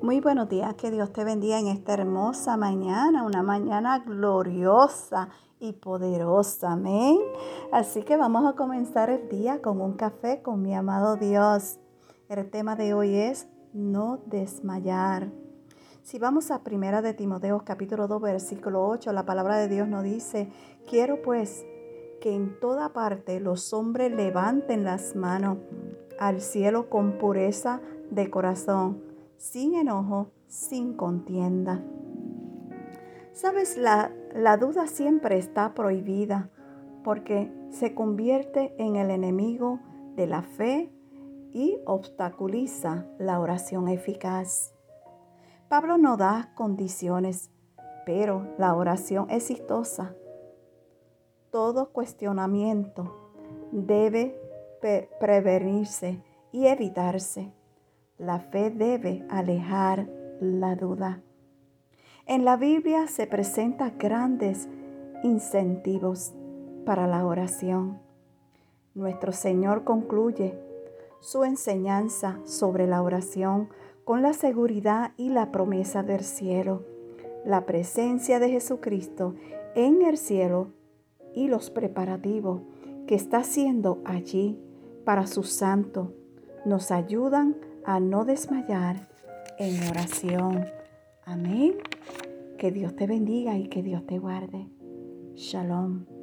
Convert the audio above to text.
Muy buenos días, que Dios te bendiga en esta hermosa mañana, una mañana gloriosa y poderosa, amén. Así que vamos a comenzar el día con un café con mi amado Dios. El tema de hoy es no desmayar. Si vamos a Primera de Timoteo capítulo 2 versículo 8, la palabra de Dios nos dice, quiero pues que en toda parte los hombres levanten las manos al cielo con pureza de corazón sin enojo, sin contienda. Sabes, la, la duda siempre está prohibida porque se convierte en el enemigo de la fe y obstaculiza la oración eficaz. Pablo no da condiciones, pero la oración exitosa. Todo cuestionamiento debe prevenirse y evitarse. La fe debe alejar la duda. En la Biblia se presentan grandes incentivos para la oración. Nuestro Señor concluye su enseñanza sobre la oración con la seguridad y la promesa del cielo, la presencia de Jesucristo en el cielo y los preparativos que está haciendo allí para su santo nos ayudan a no desmayar en oración. Amén. Que Dios te bendiga y que Dios te guarde. Shalom.